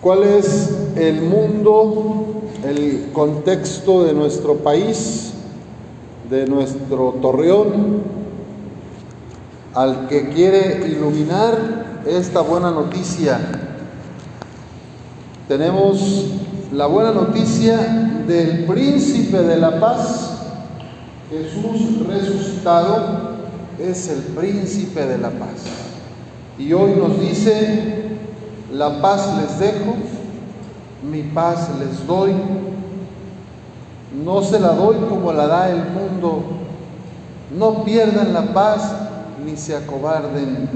¿Cuál es el mundo, el contexto de nuestro país, de nuestro torreón, al que quiere iluminar esta buena noticia? Tenemos la buena noticia del príncipe de la paz, Jesús resucitado es el príncipe de la paz. Y hoy nos dice, la paz les dejo, mi paz les doy. No se la doy como la da el mundo. No pierdan la paz ni se acobarden.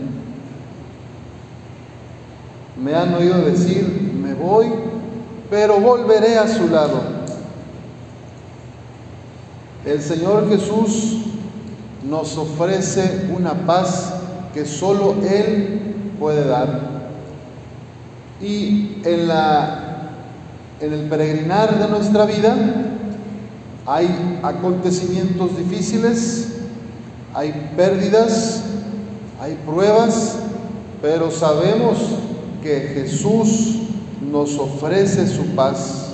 Me han oído decir, me voy, pero volveré a su lado. El Señor Jesús nos ofrece una paz que solo Él puede dar. Y en, la, en el peregrinar de nuestra vida hay acontecimientos difíciles, hay pérdidas, hay pruebas, pero sabemos que Jesús nos ofrece su paz.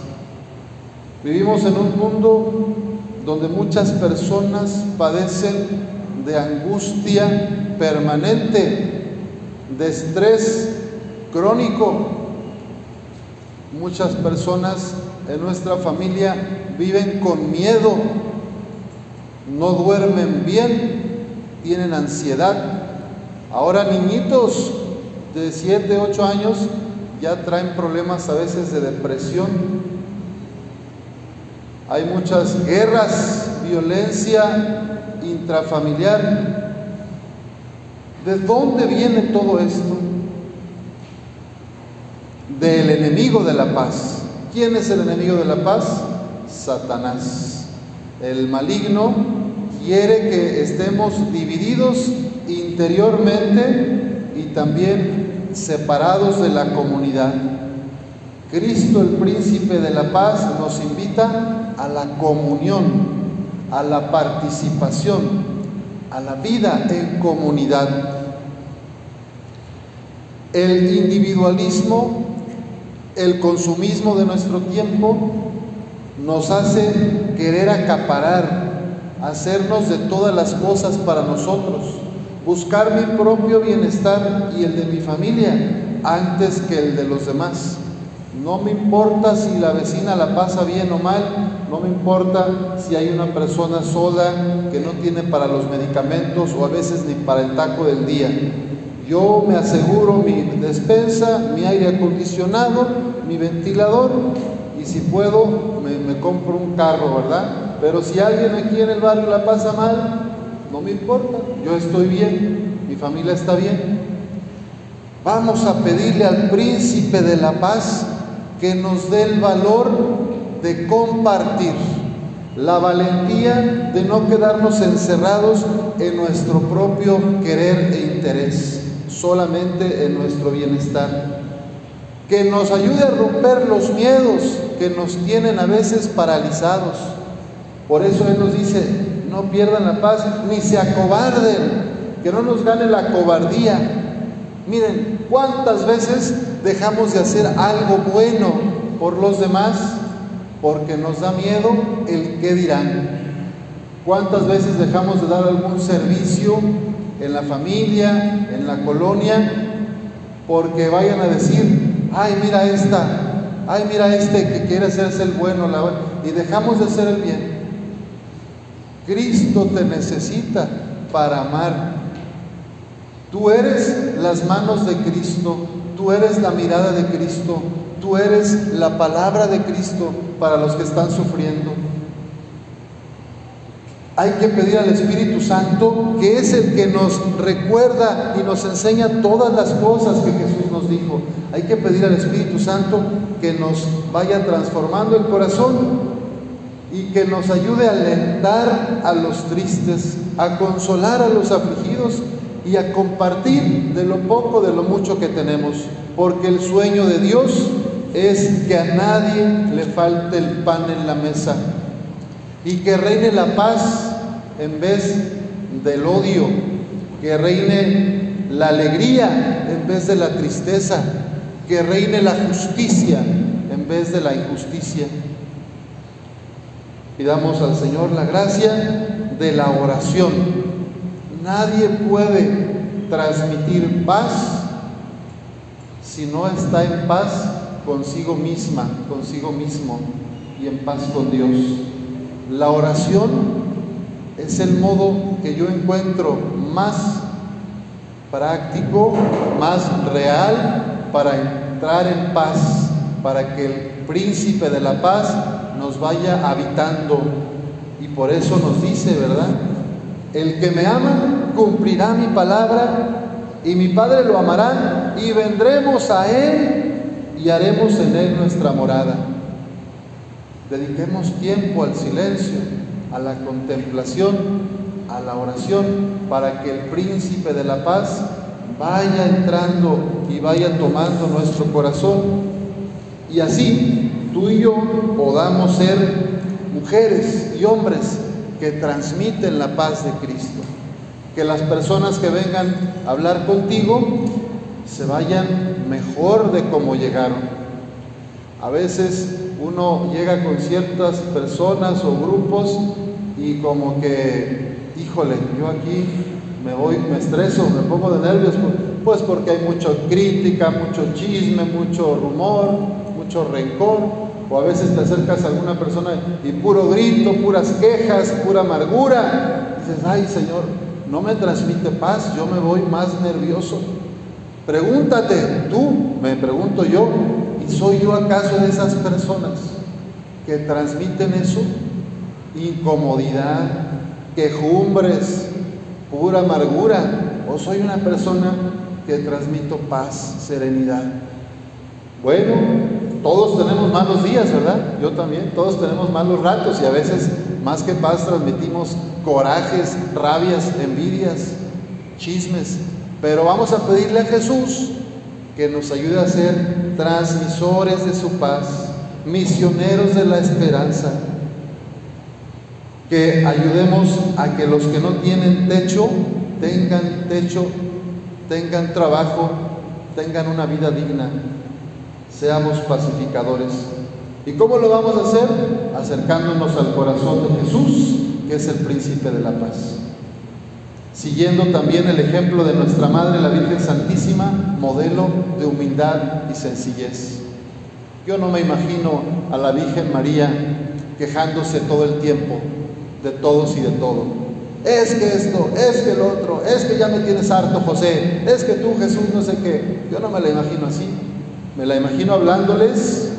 Vivimos en un mundo donde muchas personas padecen de angustia permanente, de estrés crónico. Muchas personas en nuestra familia viven con miedo, no duermen bien, tienen ansiedad. Ahora niñitos de 7, 8 años ya traen problemas a veces de depresión. Hay muchas guerras, violencia intrafamiliar. ¿De dónde viene todo esto? Del enemigo de la paz. ¿Quién es el enemigo de la paz? Satanás. El maligno quiere que estemos divididos interiormente y también separados de la comunidad. Cristo, el príncipe de la paz, nos invita a la comunión, a la participación, a la vida en comunidad. El individualismo, el consumismo de nuestro tiempo nos hace querer acaparar, hacernos de todas las cosas para nosotros, buscar mi propio bienestar y el de mi familia antes que el de los demás. No me importa si la vecina la pasa bien o mal, no me importa si hay una persona sola que no tiene para los medicamentos o a veces ni para el taco del día. Yo me aseguro mi despensa, mi aire acondicionado, mi ventilador y si puedo me, compro un carro, ¿verdad? Pero si alguien aquí en el barrio la pasa mal, no me importa, yo estoy bien, mi familia está bien. Vamos a pedirle al príncipe de la paz que nos dé el valor de compartir, la valentía de no quedarnos encerrados en nuestro propio querer e interés, solamente en nuestro bienestar. Que nos ayude a romper los miedos que nos tienen a veces paralizados. Por eso Él nos dice, no pierdan la paz ni se acobarden, que no nos gane la cobardía. Miren, ¿cuántas veces dejamos de hacer algo bueno por los demás porque nos da miedo el qué dirán? ¿Cuántas veces dejamos de dar algún servicio en la familia, en la colonia, porque vayan a decir, ay, mira esta, ay, mira este que quiere hacerse el bueno, y dejamos de hacer el bien? Cristo te necesita para amar. Tú eres las manos de Cristo, tú eres la mirada de Cristo, tú eres la palabra de Cristo para los que están sufriendo. Hay que pedir al Espíritu Santo, que es el que nos recuerda y nos enseña todas las cosas que Jesús nos dijo. Hay que pedir al Espíritu Santo que nos vaya transformando el corazón y que nos ayude a alentar a los tristes, a consolar a los afligidos y a compartir de lo poco, de lo mucho que tenemos. Porque el sueño de Dios es que a nadie le falte el pan en la mesa y que reine la paz en vez del odio, que reine la alegría en vez de la tristeza, que reine la justicia en vez de la injusticia. Pidamos al Señor la gracia de la oración. Nadie puede transmitir paz si no está en paz consigo misma, consigo mismo y en paz con Dios. La oración es el modo que yo encuentro más práctico, más real para entrar en paz, para que el príncipe de la paz nos vaya habitando. Y por eso nos dice, ¿verdad? El que me ama cumplirá mi palabra y mi Padre lo amará y vendremos a Él y haremos en Él nuestra morada. Dediquemos tiempo al silencio, a la contemplación, a la oración, para que el príncipe de la paz vaya entrando y vaya tomando nuestro corazón. Y así tú y yo podamos ser mujeres y hombres que transmiten la paz de Cristo. Que las personas que vengan a hablar contigo se vayan mejor de como llegaron. A veces uno llega con ciertas personas o grupos y como que, híjole, yo aquí me voy, me estreso, me pongo de nervios, pues porque hay mucha crítica, mucho chisme, mucho rumor, mucho rencor, o a veces te acercas a alguna persona y puro grito, puras quejas, pura amargura, dices, ay Señor, no me transmite paz, yo me voy más nervioso. Pregúntate, tú, me pregunto yo, ¿y soy yo acaso de esas personas que transmiten eso? Incomodidad, quejumbres, pura amargura, o soy una persona que transmito paz, serenidad. Bueno, todos tenemos malos días, ¿verdad? Yo también, todos tenemos malos ratos y a veces más que paz transmitimos corajes, rabias, envidias, chismes. Pero vamos a pedirle a Jesús que nos ayude a ser transmisores de su paz, misioneros de la esperanza, que ayudemos a que los que no tienen techo tengan techo, tengan trabajo, tengan una vida digna, seamos pacificadores. ¿Y cómo lo vamos a hacer? Acercándonos al corazón de Jesús, que es el príncipe de la paz siguiendo también el ejemplo de nuestra Madre, la Virgen Santísima, modelo de humildad y sencillez. Yo no me imagino a la Virgen María quejándose todo el tiempo de todos y de todo. Es que esto, es que el otro, es que ya me tienes harto, José, es que tú, Jesús, no sé qué. Yo no me la imagino así. Me la imagino hablándoles,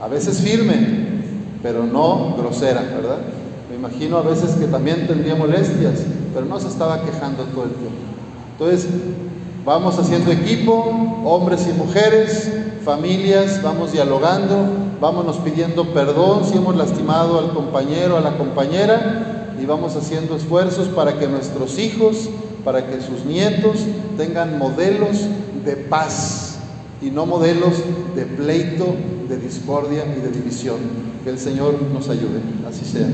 a veces firme, pero no grosera, ¿verdad? Me imagino a veces que también tendría molestias, pero no se estaba quejando todo el tiempo. Entonces, vamos haciendo equipo, hombres y mujeres, familias, vamos dialogando, vámonos pidiendo perdón si hemos lastimado al compañero, a la compañera, y vamos haciendo esfuerzos para que nuestros hijos, para que sus nietos tengan modelos de paz y no modelos de pleito, de discordia y de división. Que el Señor nos ayude. Así sea.